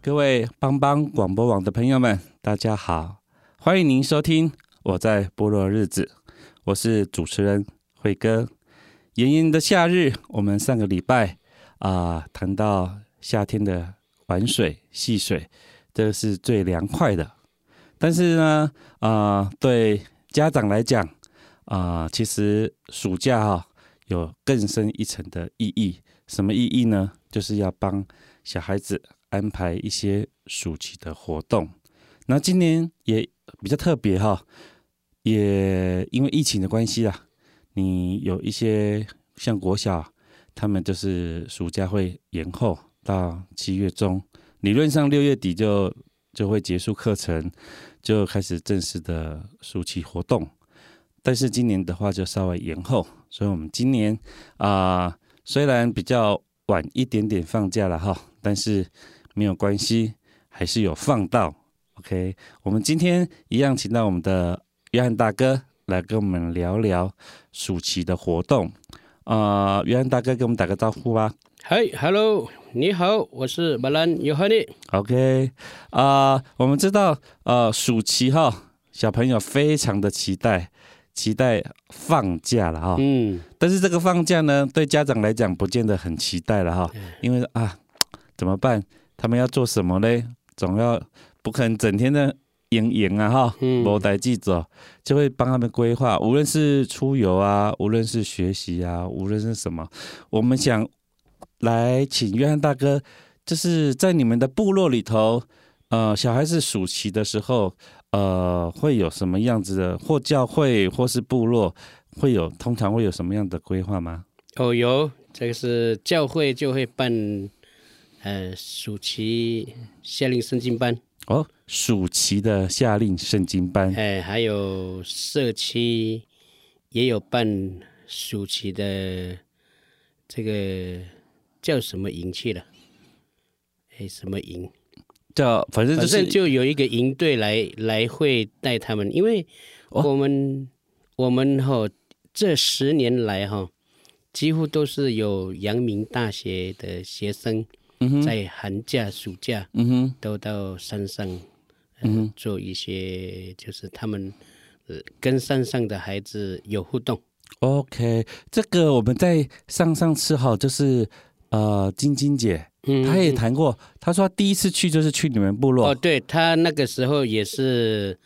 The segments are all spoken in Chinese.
各位帮帮广播网的朋友们，大家好，欢迎您收听《我在部落日子》，我是主持人慧哥。炎炎的夏日，我们上个礼拜啊谈到夏天的玩水戏水，这是最凉快的。但是呢，啊，对家长来讲，啊，其实暑假哈有更深一层的意义。什么意义呢？就是要帮小孩子安排一些暑期的活动。那今年也比较特别哈，也因为疫情的关系啦，你有一些像国小，他们就是暑假会延后到七月中，理论上六月底就就会结束课程，就开始正式的暑期活动。但是今年的话就稍微延后，所以我们今年啊、虽然比较晚一点点放假了哈，但是没有关系，还是有放到。OK，我们今天一样请到我们的约翰大哥来跟我们聊聊暑期的活动。啊、呃，约翰大哥给我们打个招呼吧。嗨，Hello，你好，我是马兰约翰尼。OK，啊、呃，我们知道，呃，暑期哈，小朋友非常的期待。期待放假了哈，嗯，但是这个放假呢，对家长来讲不见得很期待了哈，因为啊，怎么办？他们要做什么呢？总要不可能整天的营营啊哈，无代志做，就会帮他们规划，无论是出游啊，无论是学习啊，无论是什么，我们想来请约翰大哥，就是在你们的部落里头，呃，小孩子暑期的时候。呃，会有什么样子的，或教会，或是部落，会有通常会有什么样的规划吗？哦，有，这个是教会就会办，呃，暑期夏令圣经班。哦，暑期的夏令圣经班。哎，还有社区也有办暑期的，这个叫什么营去了？哎，什么营？叫反正就是就有一个营队来来会带他们，因为我们、哦、我们哈这十年来哈几乎都是有阳明大学的学生在寒假暑假嗯哼都到山上嗯、呃、做一些就是他们跟山上的孩子有互动。OK，这个我们在上上次哈就是呃晶晶姐。她也谈过，她说他第一次去就是去你们部落。哦，对，她那个时候也是，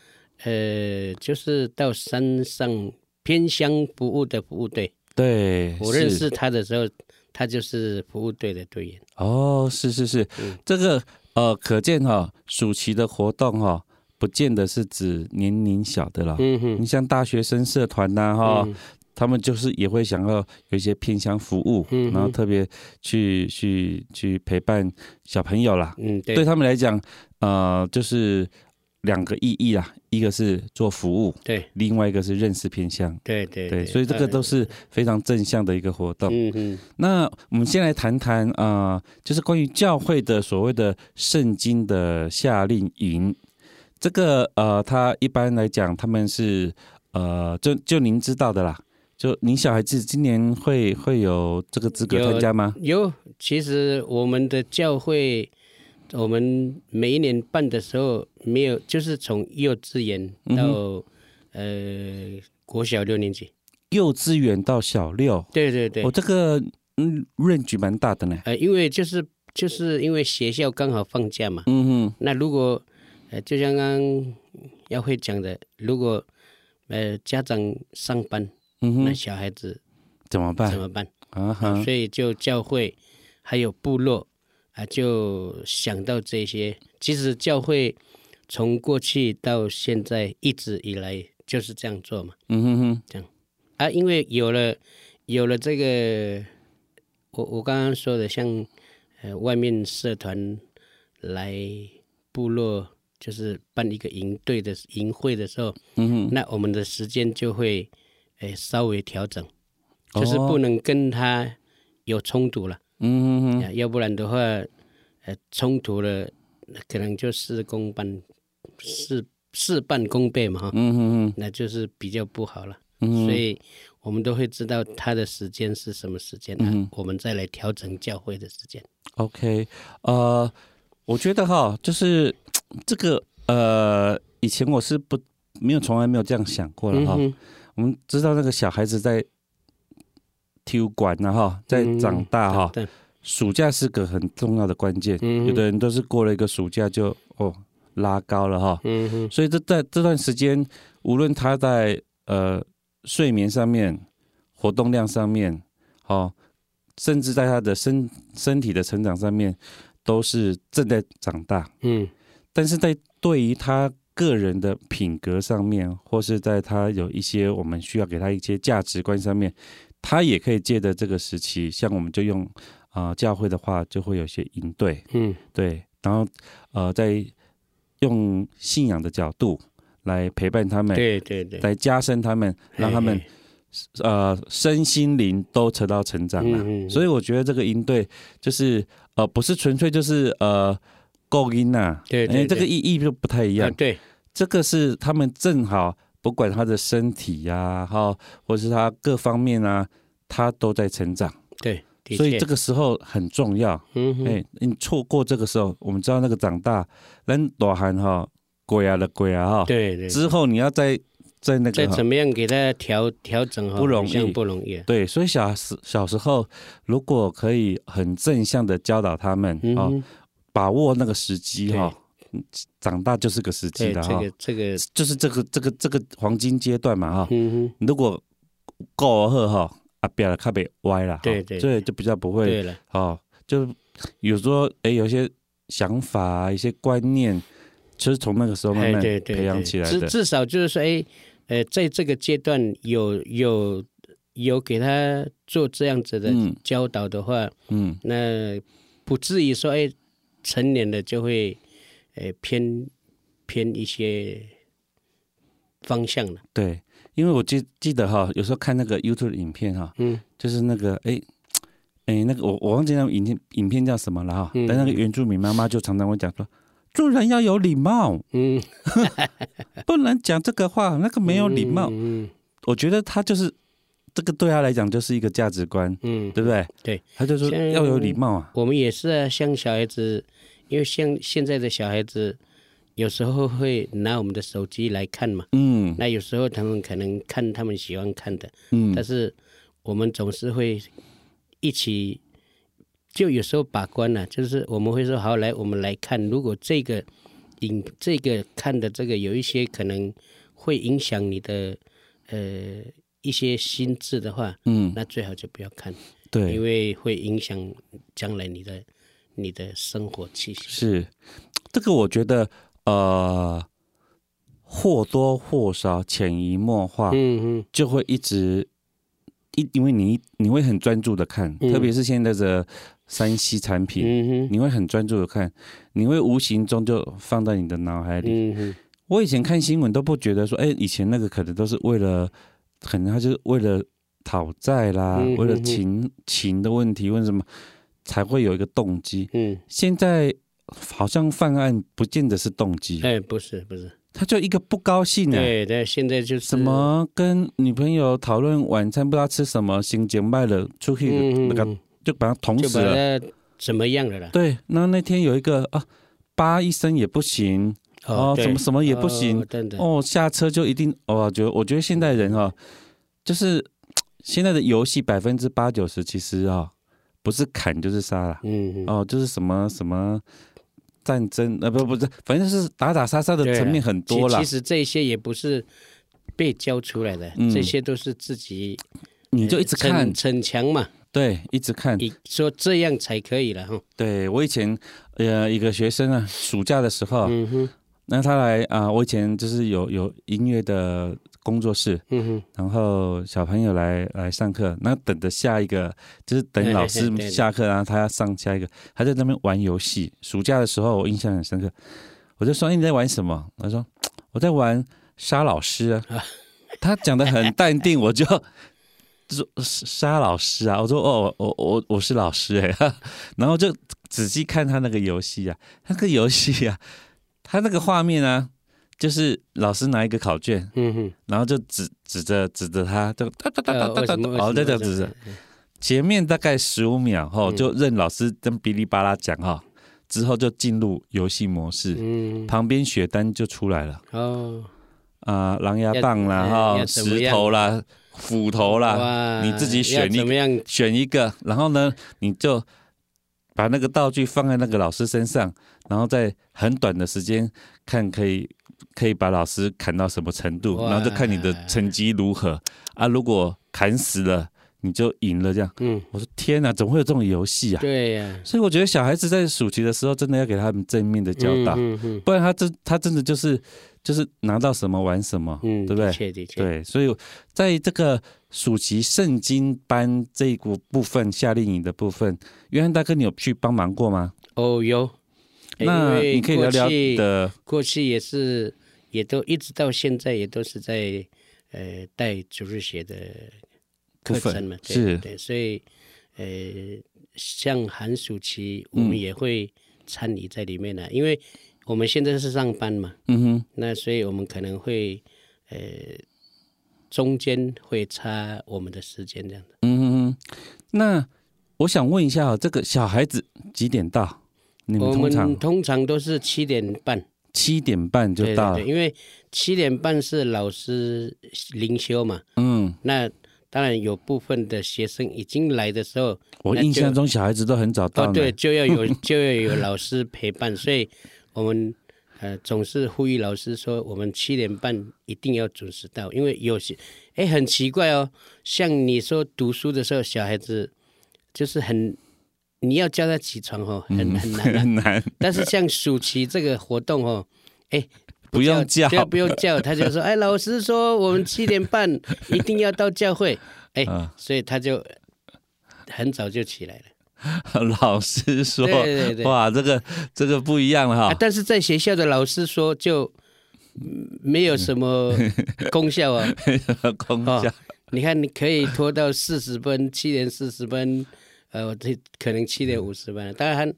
呃，就是到山上偏乡服务的服务队。对，我认识他的时候，他就是服务队的队员。哦，是是是，嗯、这个呃，可见哈、哦，暑期的活动哈、哦，不见得是指年龄小的了。嗯哼，你像大学生社团呐、啊，哈、嗯。他们就是也会想要有一些偏向服务，嗯、然后特别去去去陪伴小朋友啦。嗯，对，对他们来讲，呃，就是两个意义啊，一个是做服务，对，另外一个是认识偏向，对对对，对，所以这个都是非常正向的一个活动。嗯嗯，那我们先来谈谈啊、呃，就是关于教会的所谓的圣经的夏令营，这个呃，他一般来讲他们是呃，就就您知道的啦。就您小孩子今年会会有这个资格参加吗？有，有，其实我们的教会，我们每一年办的时候没有，就是从幼稚园到、嗯、呃国小六年级，幼稚园到小六，对对对，我、哦、这个嗯 range 蛮大的呢。呃，因为就是就是因为学校刚好放假嘛，嗯哼，那如果呃就像刚刚耀慧讲的，如果呃家长上班。嗯哼，那小孩子怎么办？怎么办？啊哈，所以就教会还有部落啊，就想到这些。其实教会从过去到现在一直以来就是这样做嘛。嗯哼哼，这样啊，因为有了有了这个，我我刚刚说的像呃外面社团来部落。就是办一个营队的营会的时候，嗯哼，那我们的时间就会，诶稍微调整，就是不能跟他有冲突了，嗯哼，要不然的话，呃冲突了，可能就事功半事事半功倍嘛，哈，嗯哼，那就是比较不好了，嗯，所以我们都会知道他的时间是什么时间，嗯，我们再来调整教会的时间。OK，呃，我觉得哈，就是。这个呃，以前我是不没有从来没有这样想过了哈。嗯、我们知道那个小孩子在体育馆呢哈，在长大哈。嗯、暑假是个很重要的关键。嗯、有的人都是过了一个暑假就哦拉高了哈。嗯哼。所以这在这段时间，无论他在呃睡眠上面、活动量上面，哦，甚至在他的身身体的成长上面，都是正在长大。嗯。但是在对于他个人的品格上面，或是在他有一些我们需要给他一些价值观上面，他也可以借着这个时期，像我们就用啊、呃、教会的话，就会有些营队，嗯，对，然后呃，在用信仰的角度来陪伴他们，对对对，来加深他们，让他们呃身心灵都得到成长了。嗯嗯，所以我觉得这个营队就是呃不是纯粹就是呃。够音呐，对，因为，这个意义就不太一样。对，这个是他们正好，不管他的身体呀，哈，或是他各方面啊，他都在成长。对，所以这个时候很重要。嗯，哎，你错过这个时候，我们知道那个长大，人大汉哈，鬼啊的鬼啊哈。对对。之后你要再再那个，再怎么样给他调调整哈，不容易，不容易。对，所以小时小时候，如果可以很正向的教导他们啊。把握那个时机哈，长大就是个时机了哈。这个这个就是这个这个这个黄金阶段嘛哈。嗯哼。如果够好哈，啊，别了，卡别歪了。对对。这就比较不会。对了。哦，就有时候哎，有些想法、一些观念，就是从那个时候慢慢培养起来的。至至少就是说，哎，呃，在这个阶段有有有给他做这样子的教导的话，嗯，那不至于说哎。成年的就会，呃，偏偏一些方向了。对，因为我记记得哈，有时候看那个 YouTube 的影片哈，嗯，就是那个哎哎那个我我忘记那个影片影片叫什么了哈，嗯、但那个原住民妈妈就常常会讲说，做人要有礼貌，嗯，不能讲这个话，那个没有礼貌。嗯，嗯我觉得他就是。这个对他来讲就是一个价值观，嗯，对不对？对，他就说要有礼貌啊。我们也是啊，像小孩子，因为像现在的小孩子，有时候会拿我们的手机来看嘛，嗯，那有时候他们可能看他们喜欢看的，嗯，但是我们总是会一起，就有时候把关了啊，就是我们会说好，来，我们来看，如果这个影这个看的这个有一些可能会影响你的，呃。一些心智的话，嗯，那最好就不要看，对，因为会影响将来你的你的生活气息。是，这个我觉得，呃，或多或少潜移默化，嗯嗯，就会一直一，因为你你会很专注的看，嗯、特别是现在的山西产品，嗯哼，你会很专注的看，你会无形中就放在你的脑海里。嗯哼，我以前看新闻都不觉得说，哎，以前那个可能都是为了。可能他就是为了讨债啦，为了情情的问题，为什么才会有一个动机？嗯，现在好像犯案不见得是动机。哎，不是不是，他就一个不高兴啊。对对，现在就是什么跟女朋友讨论晚餐不知道吃什么，心情卖了出去那个、嗯、就把他捅死了，怎么样了啦？对，那那天有一个啊，叭一声也不行。哦，什么什么也不行哦，对对哦，下车就一定哦。觉得我觉得现代人哈、哦，就是 现在的游戏百分之八九十其实啊、哦，不是砍就是杀了，嗯，嗯哦，就是什么什么战争呃不不是，反正是打打杀杀的层面很多了。其实这些也不是被教出来的，嗯、这些都是自己你就一直看逞强嘛。对，一直看。你说这样才可以了哈。对，我以前呃一个学生啊，暑假的时候，嗯哼，那他来啊、呃，我以前就是有有音乐的工作室，嗯哼，然后小朋友来来上课，那等着下一个就是等老师下课，然后他要上下一个，他在那边玩游戏。暑假的时候我印象很深刻，我就说：“欸、你在玩什么？”他说：“我在玩杀老师啊。”他讲的很淡定，我就。说杀老师啊，我说哦，我我我是老师哎，然后就仔细看他那个游戏啊，那个游戏啊，他那个画面啊，就是老师拿一个考卷，嗯哼，然后就指指着指着他，就哒哒哒哒哒哒，哦，在这指着，前面大概十五秒后，就任老师跟哔哩吧啦讲哈，之后就进入游戏模式，嗯，旁边雪单就出来了，哦，啊，狼牙棒啦，哈，石头啦。斧头啦，你自己选一选一个，然后呢，你就把那个道具放在那个老师身上，然后在很短的时间看可以可以把老师砍到什么程度，然后就看你的成绩如何啊。如果砍死了，你就赢了。这样，嗯，我说天哪，怎么会有这种游戏啊？对呀，所以我觉得小孩子在暑期的时候，真的要给他们正面的教导，不然他真他真的就是。就是拿到什么玩什么，嗯，对不对？的确的确。对，所以在这个暑期圣经班这一股部分夏令营的部分，约翰大哥，你有去帮忙过吗？哦，有。那你可以聊聊的。过去也是，也都一直到现在也都是在呃带主日学的课程嘛，对是对，所以呃像寒暑期我们也会参与在里面呢，嗯、因为。我们现在是上班嘛，嗯哼，那所以我们可能会，呃，中间会差我们的时间这样的，嗯哼，那我想问一下，这个小孩子几点到？你们通常我们通常都是七点半，七点半就到了，对对对，因为七点半是老师灵修嘛，嗯，那当然有部分的学生已经来的时候，我印象中小孩子都很早到，哦，对，就要有就要有老师陪伴，所以。我们呃总是呼吁老师说，我们七点半一定要准时到，因为有些哎很奇怪哦，像你说读书的时候，小孩子就是很你要叫他起床哦，很很难、啊、很难。但是像暑期这个活动哦，哎不用叫，不要不用叫，他就说 哎老师说我们七点半一定要到教会，哎，所以他就很早就起来了。老师说：“对对对哇，这个这个不一样了哈。啊”但是在学校的老师说就没有什么功效啊，功效、哦。你看，你可以拖到四十分，七点四十分，呃，这可能七点五十吧。当然，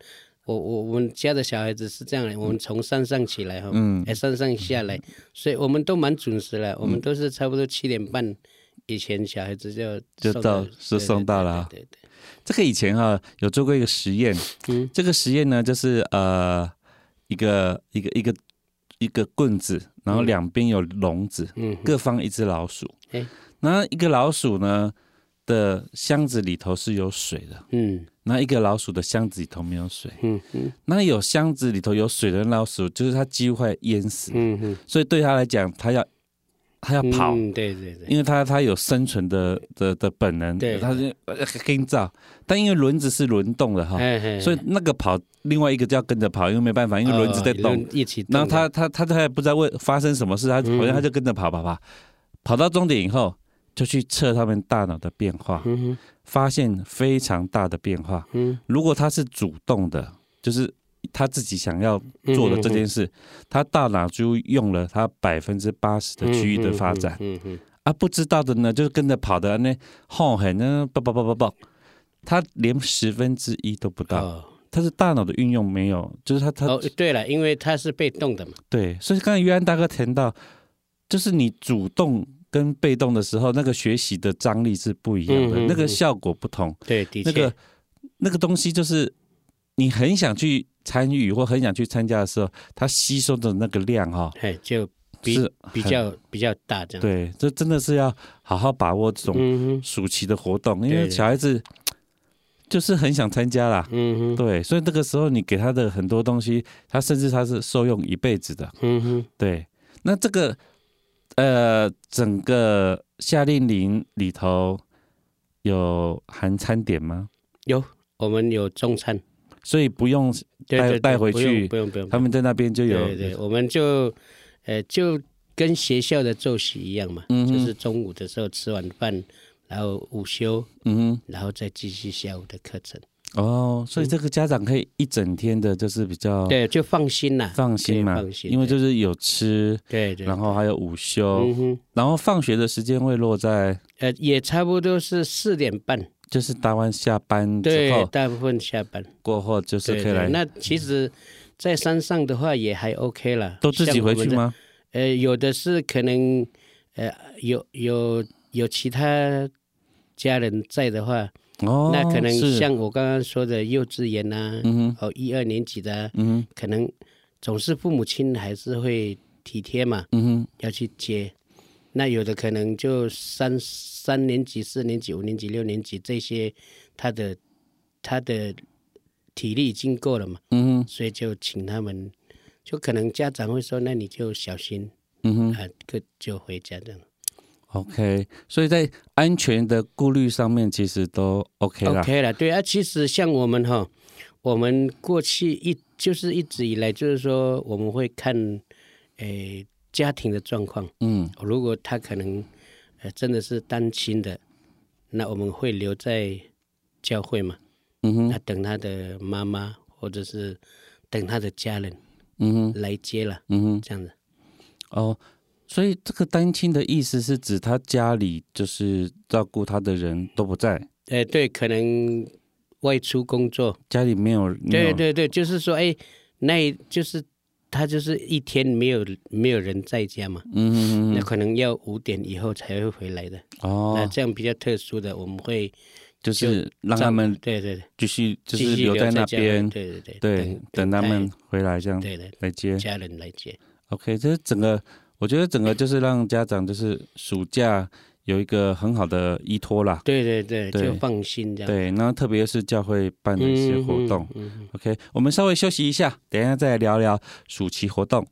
我我我们家的小孩子是这样的，我们从山上起来哈，嗯，山上下来，所以我们都蛮准时了。我们都是差不多七点半以前，小孩子就就到是送到了，对对，对。这个以前哈、啊、有做过一个实验，嗯，这个实验呢就是呃一个一个一个一个棍子，然后两边有笼子，嗯，各放一只老鼠，哎，那一个老鼠呢的箱子里头是有水的，嗯，那一个老鼠的箱子里头没有水，嗯嗯，那有箱子里头有水的老鼠，就是它几乎快淹死，嗯嗯，所以对它来讲，它要。他要跑，嗯、对对对，因为他他有生存的的的本能，对，他就跟着，但因为轮子是轮动的哈，所以那个跑，另外一个就要跟着跑，因为没办法，因为轮子在动，哦、一起动。然后他他他他也不知道为发生什么事，他好像他就跟着跑跑跑，嗯、跑到终点以后，就去测他们大脑的变化，嗯、发现非常大的变化。嗯，如果他是主动的，就是。他自己想要做的这件事，他大脑就用了他百分之八十的区域的发展，嗯嗯、啊，不知道的呢，就是跟着跑的那后很呢，爆爆爆爆爆，他连十分之一都不到，哦、他是大脑的运用没有，就是他他、哦、对了，因为他是被动的嘛，对，所以刚才约翰大哥谈到，就是你主动跟被动的时候，那个学习的张力是不一样的，那个效果不同，对，的确，那个那个东西就是你很想去。参与或很想去参加的时候，它吸收的那个量哈，哎，就比是比较比较大这样。对，这真的是要好好把握这种暑期的活动，嗯、因为小孩子就是很想参加啦。嗯哼，对，所以这个时候你给他的很多东西，他甚至他是受用一辈子的。嗯哼，对。那这个呃，整个夏令营里头，有含餐点吗？有，我们有中餐，所以不用带带回去，不用不用，他们在那边就有。对对，我们就呃就跟学校的作息一样嘛，嗯、就是中午的时候吃完饭，然后午休，嗯哼，然后再继续下午的课程。哦，所以这个家长可以一整天的，就是比较对，就放心了，放心嘛，放心，因为就是有吃，对对，然后还有午休，嗯，然后放学的时间会落在呃，也差不多是四点半，就是大完下班之后，对，大部分下班过后就是可以来。那其实，在山上的话也还 OK 了，都自己回去吗？呃，有的是可能，呃，有有有其他家人在的话。哦，那可能像我刚刚说的幼稚园呐，嗯、哦，一二年级的，嗯，可能总是父母亲还是会体贴嘛，嗯，要去接。那有的可能就三三年级、四年级、五年级、六年级这些，他的他的体力已经够了嘛，嗯，所以就请他们，就可能家长会说，那你就小心，嗯哼，啊，就就回家这样。OK，所以在安全的顾虑上面，其实都 OK 了。OK 了，对啊，其实像我们哈，我们过去一就是一直以来就是说，我们会看，诶、呃，家庭的状况。嗯，如果他可能，呃，真的是单亲的，那我们会留在教会嘛。嗯哼，那等他的妈妈或者是等他的家人，嗯哼，来接了。嗯哼，这样子。哦。所以这个单亲的意思是指他家里就是照顾他的人都不在。哎，对，可能外出工作，家里没有。对对对，就是说，哎，那就是他就是一天没有没有人在家嘛。嗯嗯嗯。那可能要五点以后才会回来的。哦。那这样比较特殊的，我们会就是让他们对对对继续就是留在那边。对对对。对，等他们回来这样。对对。来接家人来接。OK，这是整个。我觉得整个就是让家长就是暑假有一个很好的依托啦。对对对，对就放心这样。对，那特别是教会办的一些活动。嗯嗯、OK，我们稍微休息一下，等一下再来聊聊暑期活动。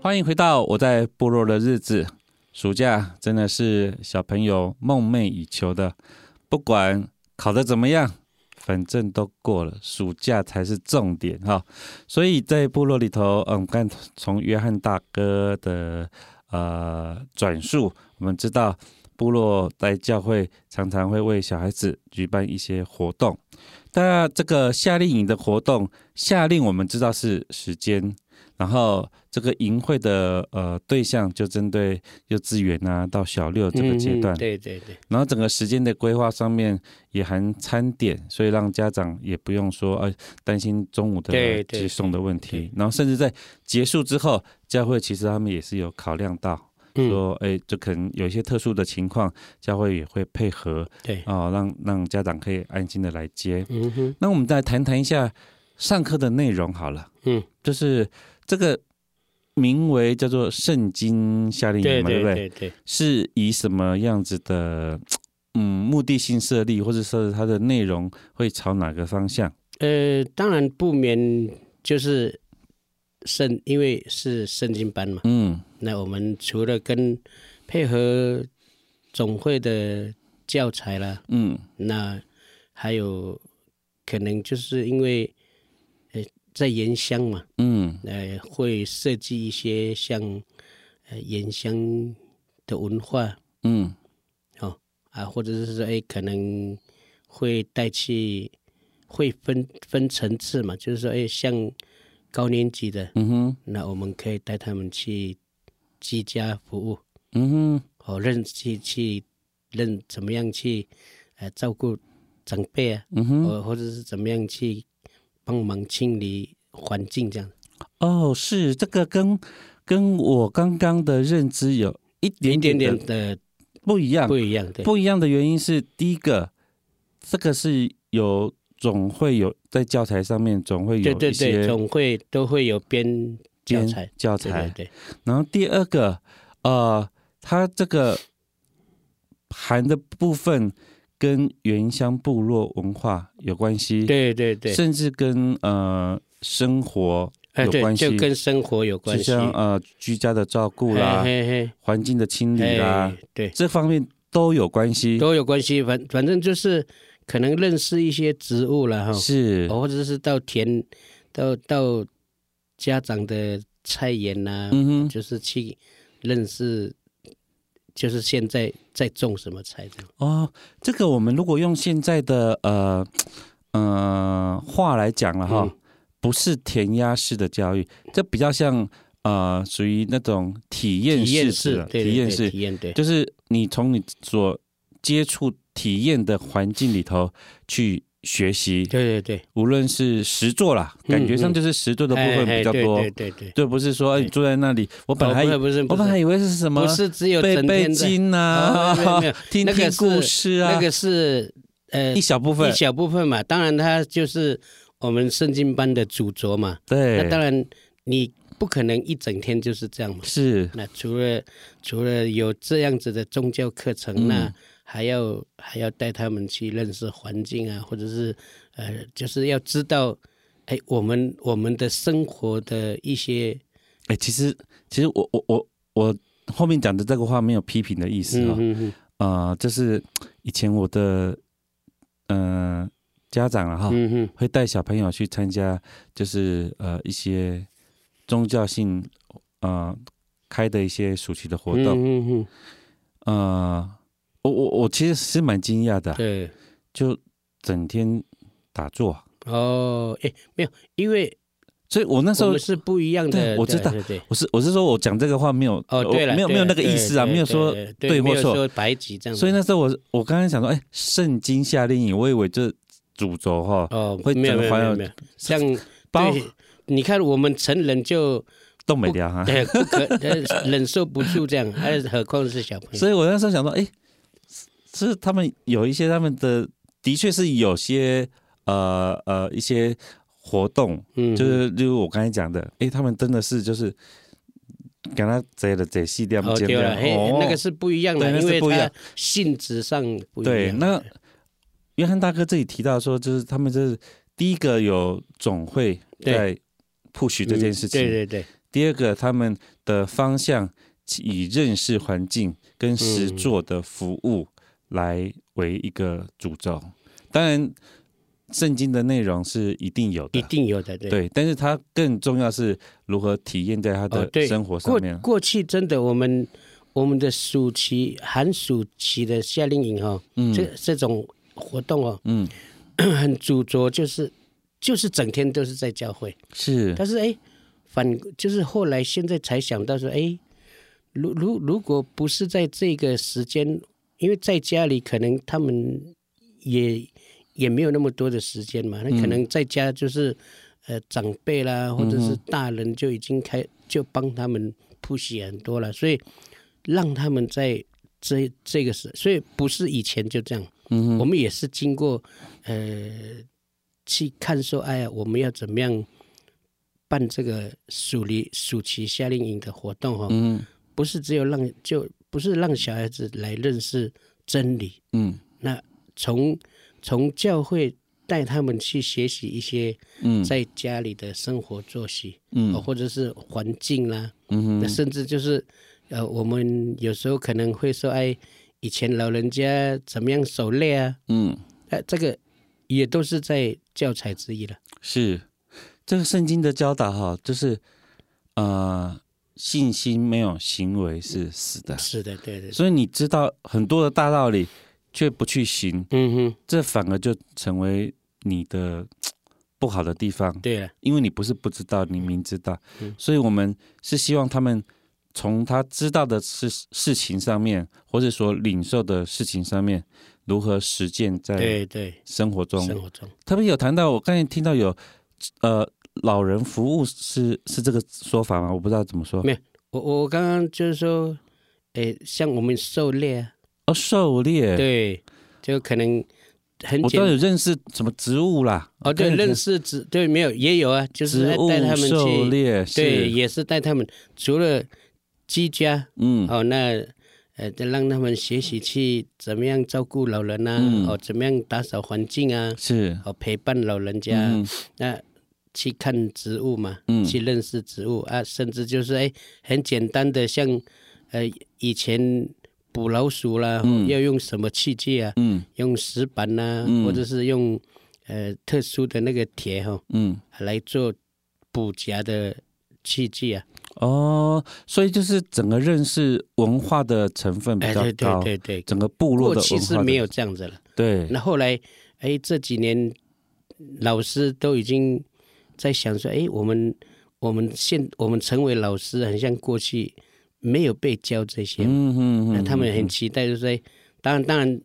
欢迎回到我在部落的日子。暑假真的是小朋友梦寐以求的，不管考得怎么样，反正都过了，暑假才是重点哈。所以在部落里头，嗯，刚从约翰大哥的呃转述，我们知道部落在教会常常会为小孩子举办一些活动。那这个夏令营的活动，夏令我们知道是时间。然后这个营会的呃对象就针对幼稚园啊到小六这个阶段，嗯，对对对。然后整个时间的规划上面也含餐点，所以让家长也不用说呃担心中午的接送的问题。然后甚至在结束之后，教会其实他们也是有考量到，说哎，就可能有一些特殊的情况，教会也会配合，对哦，让让家长可以安心的来接。嗯哼。那我们再谈谈一下上课的内容好了，嗯，就是。这个名为叫做圣经夏令营嘛，对不对？对是以什么样子的 嗯目的性设立，或者说它的内容会朝哪个方向？呃，当然不免就是圣，因为是圣经班嘛。嗯，那我们除了跟配合总会的教材啦，嗯，那还有可能就是因为。在盐乡嘛，嗯，呃，会设计一些像呃盐乡的文化，嗯，哦啊，或者是说，哎，可能会带去，会分分层次嘛，就是说，哎，像高年级的，嗯哼，那我们可以带他们去居家服务，嗯哼，哦，认去去认怎么样去呃照顾长辈啊，嗯哼，或或者是怎么样去。帮忙清理环境，这样。哦，是这个跟跟我刚刚的认知有一点点点的不一样，不一样，对，不一样的原因是第一个，这个是有总会有在教材上面总会有一些总会都会有编教材。教材，对，然后第二个，呃，它这个含的部分。跟原乡部落文化有关系，对对对，甚至跟呃生活有关系，就跟生活有关系，像呃居家的照顾啦，嘿嘿环境的清理啦，对，这方面都有关系，都有关系。反反正就是可能认识一些植物了哈，是，或者是到田，到到家长的菜园呐，嗯哼，就是去认识。就是现在在种什么菜这样。哦，这个我们如果用现在的呃呃话来讲了哈，嗯、不是填鸭式的教育，这比较像呃属于那种体验式的体验式，体验对，就是你从你所接触体验的环境里头去。学习，对对对，无论是实做啦，感觉上就是实做的部分比较多，对对对，对，不是说你坐在那里，我本来不是，我本来以为是什么，不是只有背背经啊，听听故事啊，那个是呃一小部分，一小部分嘛，当然它就是我们圣经班的主轴嘛，对，那当然你不可能一整天就是这样嘛，是，那除了除了有这样子的宗教课程那。还要还要带他们去认识环境啊，或者是呃，就是要知道，哎，我们我们的生活的一些，哎，其实其实我我我我后面讲的这个话没有批评的意思啊，嗯啊、呃，就是以前我的嗯、呃、家长啊哈，会带小朋友去参加，就是呃一些宗教性呃开的一些暑期的活动，嗯嗯呃。我我我其实是蛮惊讶的，对，就整天打坐。哦，哎，没有，因为，所以我那时候是不一样的。我知道，我是我是说我讲这个话没有哦，对了，没有没有那个意思啊，没有说对或错，排挤这样。所以那时候我我刚刚想说，哎，圣经夏令营，我以为这主轴哈，哦，会没有没有没有，像包，你看我们成人就都没掉哈，对，不可忍受不住这样，还何况是小朋友。所以我那时候想说，哎。是他们有一些他们的的确是有些呃呃一些活动，嗯，就是例如我刚才讲的，哎，他们真的是就是给他摘了摘细掉，哦，那个是不一样的，因为它性质上不一样。对，那约翰大哥这里提到说，就是他们这是第一个有总会在 push 这件事情，对对对。第二个他们的方向以认识环境跟实做的服务来为一个诅咒。当然，圣经的内容是一定有的，一定有的，对。对，但是它更重要是如何体验在他的生活上面。哦、过过去真的，我们我们的暑期、寒暑期的夏令营哈、哦，嗯，这这种活动哦，嗯，很主着，就是就是整天都是在教会，是。但是哎，反就是后来现在才想到说，哎，如如如果不是在这个时间，因为在家里可能他们也。也没有那么多的时间嘛，那可能在家就是，嗯、呃，长辈啦，或者是大人就已经开就帮他们铺洗很多了，所以让他们在这这个时，所以不是以前就这样，嗯，我们也是经过呃去看说，哎呀，我们要怎么样办这个暑期暑期夏令营的活动哈，嗯，不是只有让就不是让小孩子来认识真理，嗯，那从。从教会带他们去学习一些嗯。在家里的生活作息，嗯，或者是环境啦，嗯，那甚至就是呃，我们有时候可能会说，哎，以前老人家怎么样狩猎啊，嗯，哎，这个也都是在教材之一了。是。这个圣经的教导哈，就是呃，信心没有行为是死的，是的，对对。所以你知道很多的大道理。却不去行，嗯哼，这反而就成为你的不好的地方。对了，因为你不是不知道，你明知道，嗯，所以我们是希望他们从他知道的事事情上面，或者说领受的事情上面，如何实践在对对生活中。生活中特别有谈到，我刚才听到有呃老人服务是是这个说法吗？我不知道怎么说。没有，我我刚刚就是说，诶，像我们狩猎啊。哦，狩猎对，就可能很我都有认识什么植物啦。哦，对，认识植对没有也有啊，就是带他们去狩猎，对，也是带他们除了居家，嗯，哦，那呃，让他们学习去怎么样照顾老人呐，哦，怎么样打扫环境啊，是哦，陪伴老人家，那去看植物嘛，嗯，去认识植物啊，甚至就是哎，很简单的像呃以前。捕老鼠啦，嗯、要用什么器具啊？嗯、用石板呐、啊，嗯、或者是用呃特殊的那个铁哈，嗯，来做捕夹的器具啊。哦，所以就是整个认识文化的成分比较高，哎、对对对对，整个部落。其实没有这样子了。对。那后来，哎，这几年老师都已经在想说，哎，我们我们现我们成为老师，很像过去。没有被教这些，嗯嗯，那他们很期待，就是说，当然当然，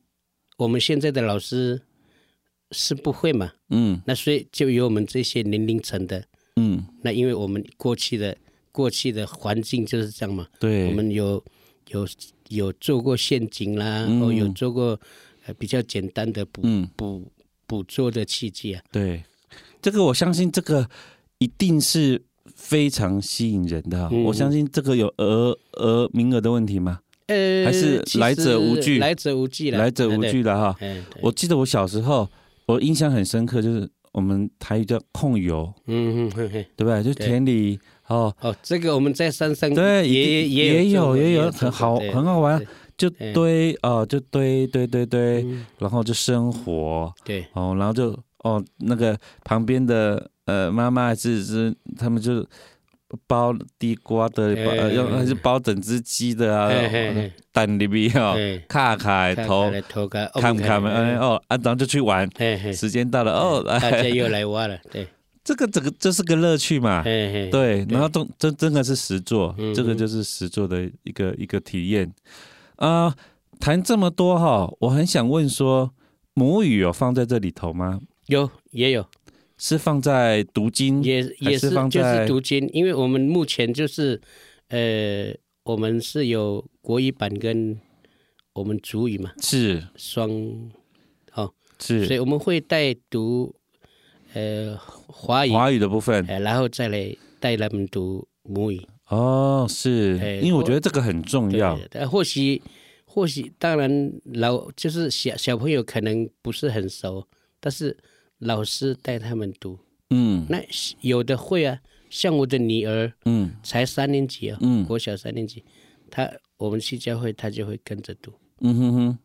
我们现在的老师是不会嘛，嗯，那所以就有我们这些年龄层的，嗯，那因为我们过去的过去的环境就是这样嘛，对，我们有有有做过陷阱啦，哦，有做过呃比较简单的捕捕捕捉的器具啊，对，这个我相信这个一定是。非常吸引人的，嗯、我相信这个有额额名额的问题吗？呃，还是来者无拒，来者无拒，来者无拒的哈。我记得我小时候，我印象很深刻，就是我们台语叫控油，嗯嗯，对不对？就田里哦。哦，这个我们在山上对也也也有也有很好很好玩，就堆哦就堆堆堆堆，然后就生火，对。哦，然后就哦那个旁边的。呃，妈妈还是是他们就包地瓜的，呃，用还是包整只鸡的啊，蛋里面哦，卡卡头，看不看嘛？哎哦，啊，然后就去玩，时间到了哦，大家又来挖了，对，这个这个这是个乐趣嘛，对，然后真真真的是实作，这个就是实做的一个一个体验啊。谈这么多哈，我很想问说，母语有放在这里头吗？有，也有。是放在读经，也也是就是读经，因为我们目前就是，呃，我们是有国语版跟我们族语嘛，是双，哦，是，所以我们会带读，呃，华语华语的部分，呃，然后再来带他们读母语。哦，是，呃、因为我觉得这个很重要。呃，或许或许当然老就是小小朋友可能不是很熟，但是。老师带他们读，嗯，那有的会啊，像我的女儿，嗯才三年级啊、哦，嗯国小三年级，她我们去教会，她就会跟着读，嗯哼哼，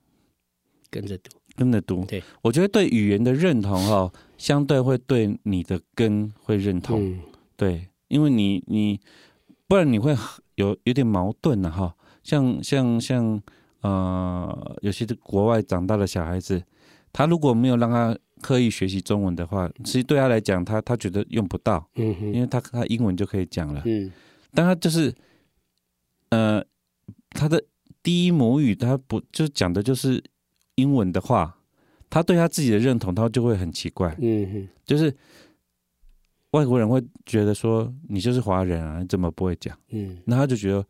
跟着读。跟着读。对，我觉得对语言的认同哦，相对会对你的根会认同。嗯，对，因为你你不然你会有有点矛盾的、啊、哈。像像像呃，有些国外长大的小孩子，他如果没有让他刻意学习中文的话，其实对他来讲，他他觉得用不到，嗯哼，因为他他英文就可以讲了。嗯。但他就是呃，他的第一母语，他不就讲的就是英文的话，他对他自己的认同，他就会很奇怪，嗯哼，就是外国人会觉得说你就是华人啊，你怎么不会讲？嗯。那他就觉得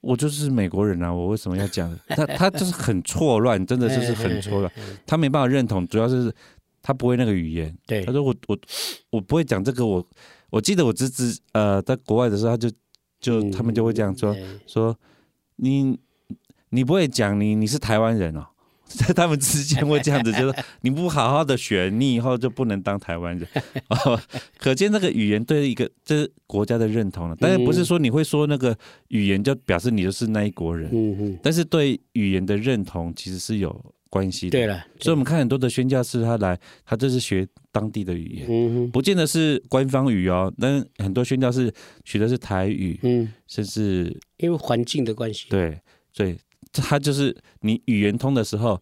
我就是美国人啊，我为什么要讲？他他就是很错乱，真的就是很错乱，他没办法认同，主要是他不会那个语言。对他，说我我我不会讲这个，我我记得我侄子呃在国外的时候，他就就嗯他们就会这样说。对说你你不会讲，你你是台湾人哦，在 他们之间会这样子，就是 你不好好的学，你以后就不能当台湾人。哦，可见那个语言对一个这是国家的认同了。但是不是说你会说那个语言就表示你就是那一国人，但是对语言的认同其实是有关系的。对了，所以我们看很多的宣教士他来，他就是学当地的语言。嗯，不见得是官方语哦，但很多宣教士学的是台语，嗯，甚至因为环境的关系，对所以，他就是你语言通的时候，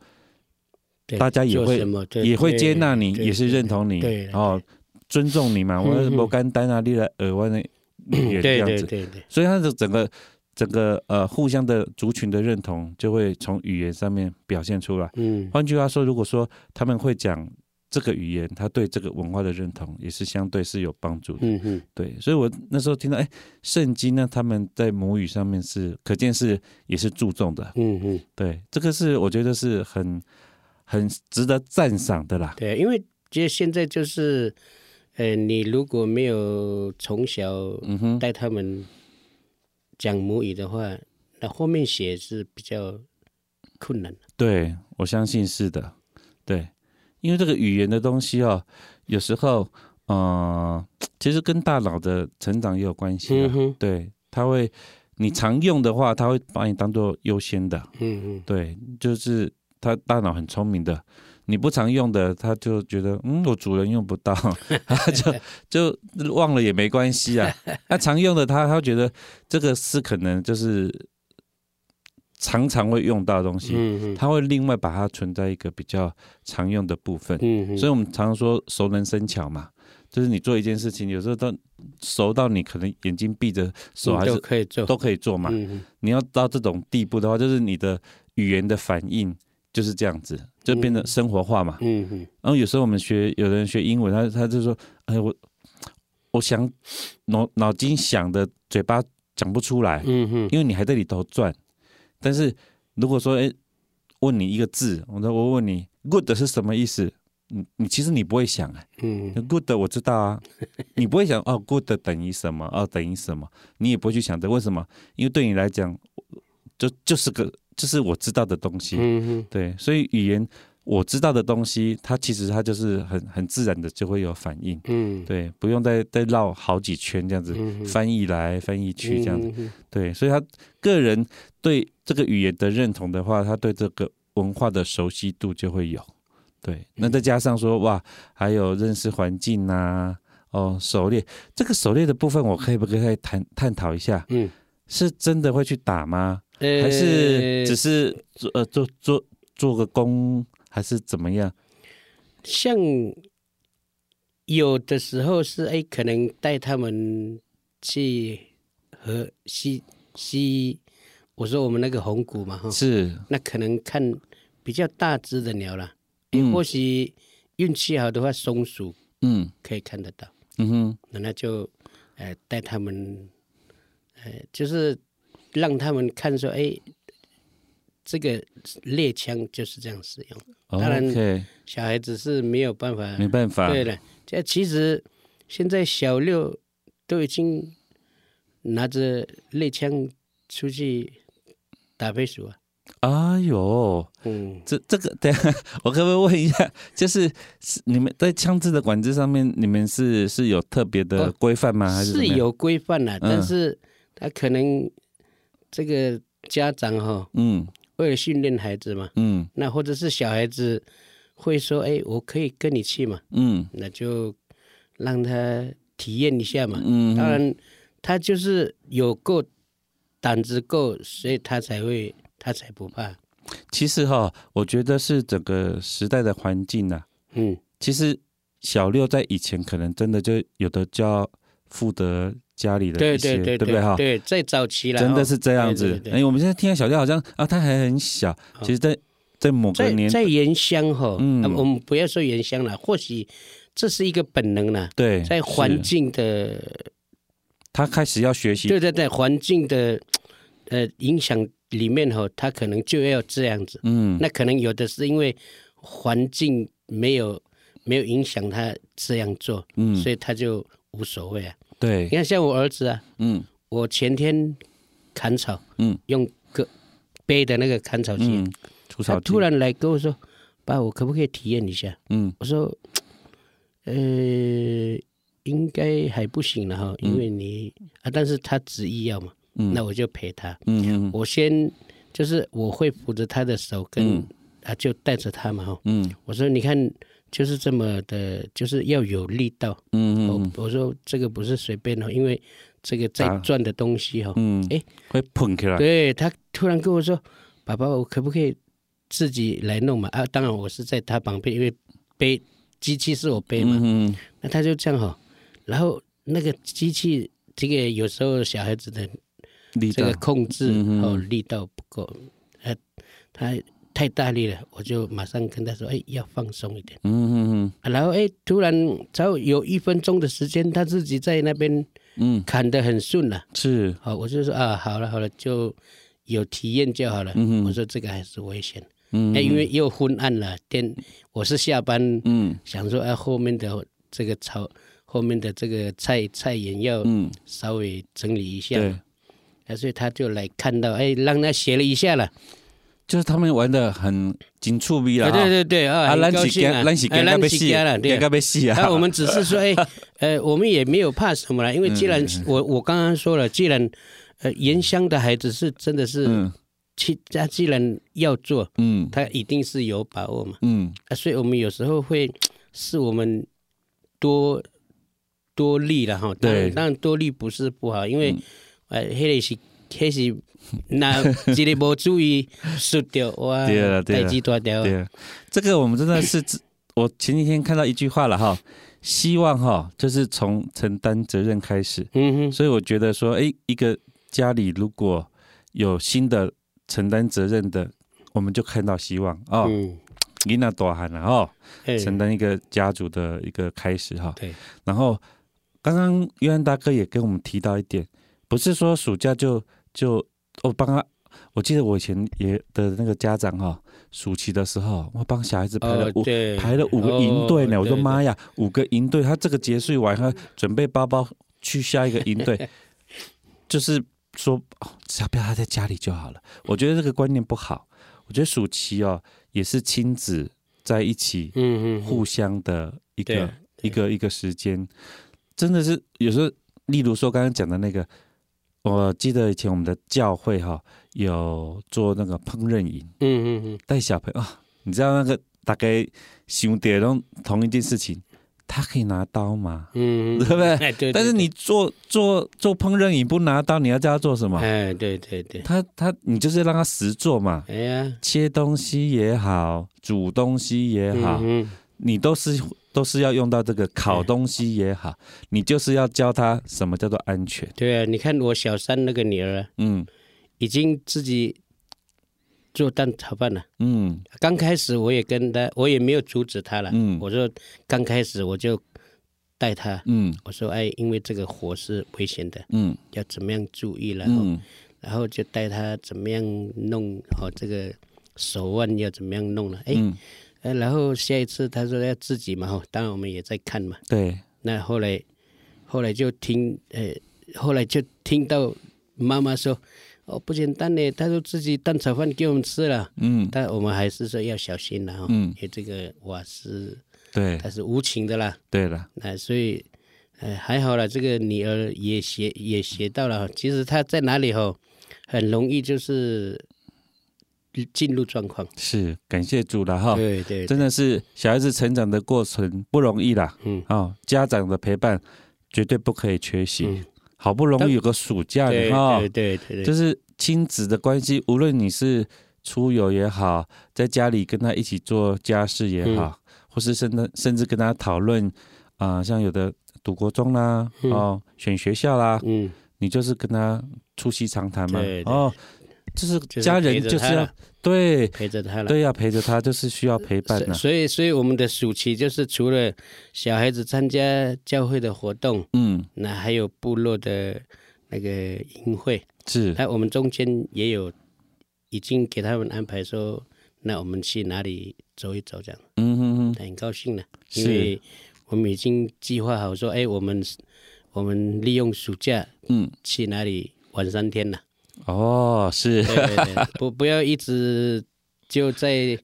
大家也会也会接纳你，也是认同你，对然后尊重你嘛。嗯我嗯我干单啊，你来耳湾的语言这样子，对对，所以他的整个整个呃互相的族群的认同就会从语言上面表现出来。嗯换句话说，如果说他们会讲这个语言，他对这个文化的认同也是相对是有帮助的。嗯嗯，对，所以我那时候听到，哎，圣经呢，他们在母语上面是可见是也是注重的。嗯嗯，对，这个是我觉得是很很值得赞赏的啦。对，因为其实现在就是，呃，你如果没有从小嗯哼，带他们讲母语的话，那后面写是比较困难的。对，我相信是的。对，因为这个语言的东西哦，有时候，呃，其实跟大脑的成长也有关系、啊。嗯哼，对，它会，你常用的话，它会把你当做优先的。嗯嗯，对，就是他大脑很聪明的，你不常用的，他就觉得嗯，我主人用不到，他就就忘了也没关系啊。他常用的他，他觉得这个是可能就是常常会用到的东西，他会另外把它存在一个比较常用的部分。嗯嗯，所以我们常常说熟能生巧嘛，就是你做一件事情，有时候都熟到你可能眼睛闭着，手还都是可以做，都可以做嘛。嗯嗯你要到这种地步的话，就是你的语言的反应就是这样子，就变得生活化嘛。嗯嗯然后有时候我们学，有人学英文，他他就说：“哎，我我想脑脑筋想的，嘴巴讲不出来，嗯嗯，因为你还在里头转。但是如果说，哎，问你一个字，我说我问你，good 是什么意思？你你其实你不会想哎、嗯 good 我知道啊，你不会想哦，good 等于什么？哦，等于什么？你也不会去想这为什么？因为对你来讲，就就是个就是我知道的东西。嗯嗯对，所以语言我知道的东西，它其实它就是很很自然的就会有反应。嗯，对，不用再再绕好几圈这样子，嗯翻译来翻译去这样子。嗯对，所以他个人对这个语言的认同的话，他对这个文化的熟悉度就会有。对，那再加上说哇，还有认识环境啊，哦，狩猎这个狩猎的部分，我可以不可以再探探讨一下？嗯，是真的会去打吗？呃还是只是做呃做做做个工，还是怎么样？像有的时候是哎，可能带他们去和西西，我说我们那个红谷嘛哈，是，那可能看比较大只的鸟啦，嗯。或许运气好的话，松鼠嗯。可以看得到，嗯哼，那那就呃带他们，呃就是让他们看说哎。这个猎枪就是这样使用，当然小孩子是没有办法，没办法，对了，这其实现在小六都已经拿着猎枪出去打飞鼠啊。哎呦，嗯，这这个，等下 我可不可以问一下，就是你们在枪支的管制上面，你们是是有特别的规范吗？还是是有规范啦，但是他可能这个家长哈，嗯，为了训练孩子嘛，嗯，那或者是小孩子会说，哎，我可以跟你去嘛，嗯，那就让他体验一下嘛，嗯，当然他就是有够胆子够，所以他才会。他才不怕。其实哈，我觉得是整个时代的环境呐。嗯，其实小六在以前可能真的就有的就要负责家里的一些，对不对哈？对，在早期了，真的是这样子。哎，我们现在听到小弟好像啊，他还很小。其实，在在某个年，在原乡哈，嗯，我们不要说原乡了，或许这是一个本能了。对，在环境的，他开始要学习。对对对，环境的呃影响。里面哈，他可能就要这样子，嗯，那可能有的是因为环境没有没有影响他这样做，嗯，所以他就无所谓啊。对，你看像我儿子啊，嗯，我前天砍草，嗯，用个背的那个砍草机，嗯，除草机，他突然来跟我说：“爸，我可不可以体验一下？”嗯，我说：“呃，应该还不行了哈，因为你啊，但是他执意要嘛。”嗯，那我就陪他。嗯嗯，我先就是我会扶着他的手，跟啊就带着他嘛哈。嗯，我说你看，就是这么的，就是要有力道。嗯嗯，我说这个不是随便的，因为这个在转的东西哈。嗯，哎，会碰起来。对，他突然跟我说：“爸爸，我可不可以自己来弄嘛？”啊，当然我是在他旁边，因为背机器是我背嘛。嗯，那他就这样哈，然后那个机器，这个有时候小孩子的。这个控制哦，力道不够，他他太大力了，我就马上跟他说：“哎，要放松一点。”嗯嗯嗯。然后哎，突然只要有一分钟的时间，他自己在那边嗯砍得很顺了。是。好，我就说啊，好了好了，就有体验就好了。嗯我说这个还是危险。嗯。哎，因为又昏暗了，天，我是下班，嗯，想说哎，后面的这个草，后面的这个菜菜园要嗯稍微整理一下。对。所以他就来看到，哎，让他学了一下了，就是他们玩的很紧促逼了，对对对啊，很高兴啊，烂死干了，烂死干了，对，被死啊。那我们只是说，哎，呃，我们也没有怕什么了，因为既然我我刚刚说了，既然呃原乡的孩子是真的是，去他既然要做，嗯，他一定是有把握嘛，嗯，啊，所以我们有时候会是我们多多虑了哈，对，当然多虑不是不好，因为。哎，迄个是，迄是，那一个无注意输掉哇，代志大条。对，这个我们真的是，我前几天看到一句话了哈，希望哈，就是从承担责任开始。嗯哼，所以我觉得说，哎，一个家里如果有新的承担责任的，我们就看到希望哦。嗯，你那多喊了哦，承担一个家族的一个开始哈。对。然后，刚刚约翰大哥也跟我们提到一点。不是说暑假就就我帮他，我记得我以前也的那个家长哈，暑期的时候我帮小孩子排了五、哦、排了五个营队呢，哦、我说妈呀，五个营队，他这个结束完，他准备包包去下一个营队，就是说只要不要他在家里就好了。我觉得这个观念不好，我觉得暑期哦也是亲子在一起，嗯嗯，互相的一个一个一个时间，真的是有时候，例如说刚刚讲的那个。我记得以前我们的教会哈有做那个烹饪营，嗯嗯嗯，带小朋友啊，你知道那个大概兄弟同同一件事情，他可以拿刀嘛，嗯，对不对？对，对。但是你做做做烹饪营不拿刀，你要叫他做什么？哎，对对对。他他你就是让他实做嘛，哎呀，切东西也好，煮东西也好，嗯，你都是。都是要用到这个烤东西也好，你就是要教他什么叫做安全。对啊，你看我小三那个女儿，嗯，已经自己做蛋炒饭了。嗯，刚开始我也跟他，我也没有阻止他了。嗯，我说刚开始我就带他，嗯，我说哎，因为这个火是危险的，嗯，要怎么样注意，然后然后就带他怎么样弄好这个手腕要怎么样弄了，哎。然后下一次他说要自己嘛，当然我们也在看嘛。对。那后来，后来就听，呃，后来就听到妈妈说，哦，不简单呢，他说自己蛋炒饭给我们吃了，嗯但我们还是说要小心了哈，嗯因为这个瓦斯对它是无情的啦，对了，那所以，呃，还好了，这个女儿也学也学到了，其实她在哪里哈，很容易就是进入状况，是感谢主了哈。对对，真的是小孩子成长的过程不容易啦，嗯。哦，家长的陪伴绝对不可以缺席。嗯。好不容易有个暑假对的哈，对对对对，就是亲子的关系，无论你是出游也好，在家里跟他一起做家事也好，嗯。或是甚至甚至跟他讨论啊、像有的读国中啦，嗯。哦，选学校啦，嗯，你就是跟他促膝长谈嘛，对对。哦，就是家人就是要对。陪着他了。对要陪着他，就是需要陪伴啊呢、所以，所以我们的暑期就是除了小孩子参加教会的活动，嗯，那还有部落的那个营会，是，那我们中间也有已经给他们安排说，那我们去哪里走一走，这样。嗯哼哼，很高兴的，是。因为我们已经计划好说，哎，我们我们利用暑假嗯，去哪里玩三天了。哦，是，对对对，不不要一直就在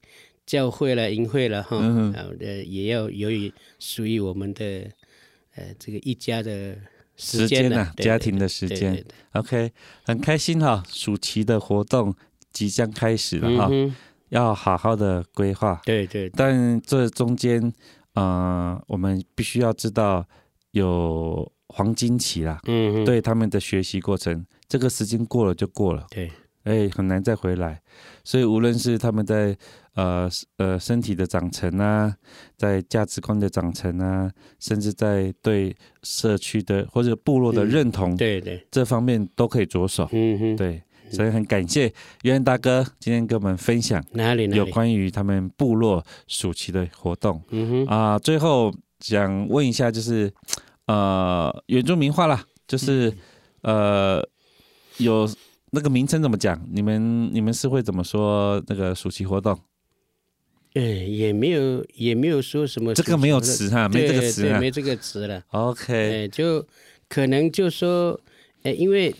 教会了、淫会了哈，嗯也要由于属于我们的呃这个一家的时间呐啊，家庭的时间对对。对 OK，很开心哈，暑期的活动即将开始了哈，嗯，要好好的规划。对对，对。但这中间，呃，我们必须要知道有黄金期啦，嗯，对他们的学习过程，这个时间过了就过了，对，哎，很难再回来。所以无论是他们在呃呃身体的长成啊，在价值观的长成啊，甚至在对社区的或者部落的认同，对对，这方面都可以着手。嗯哼，对，所以很感谢约翰大哥今天跟我们分享哪里哪里，有关于他们部落暑期的活动。嗯哼，啊、最后想问一下，就是呃原住民话啦，就是、呃有那个名称怎么讲？你们你们是会怎么说那个暑期活动？哎，也没有也没有说什么，这个没有词哈，没这个词没这个词了。OK，哎，就可能就说，哎，因为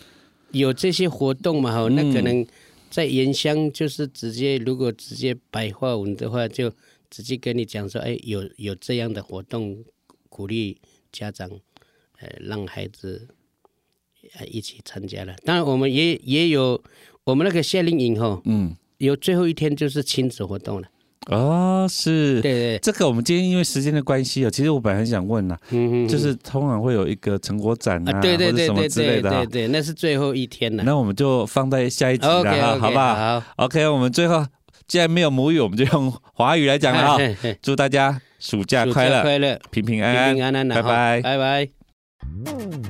有这些活动嘛，哈、那可能在原乡就是直接，如果直接白话文的话，就直接跟你讲说，哎，有有这样的活动，鼓励家长，呃，让孩子呃一起参加了。当然，我们也也有我们那个夏令营哈，嗯，有最后一天就是亲子活动了。哦，是，对对，这个我们今天因为时间的关系啊，其实我本来很想问呐、嗯就是通常会有一个成果展啊，啊，对对或者什么对对对之类的啊对对，那是最后一天了。那我们就放在下一集了哈好不好好，？OK，我们最后既然没有母语，我们就用华语来讲了哈。嘿嘿祝大家暑假快乐，快乐，平平安安，平平安安的哈，拜拜。拜拜。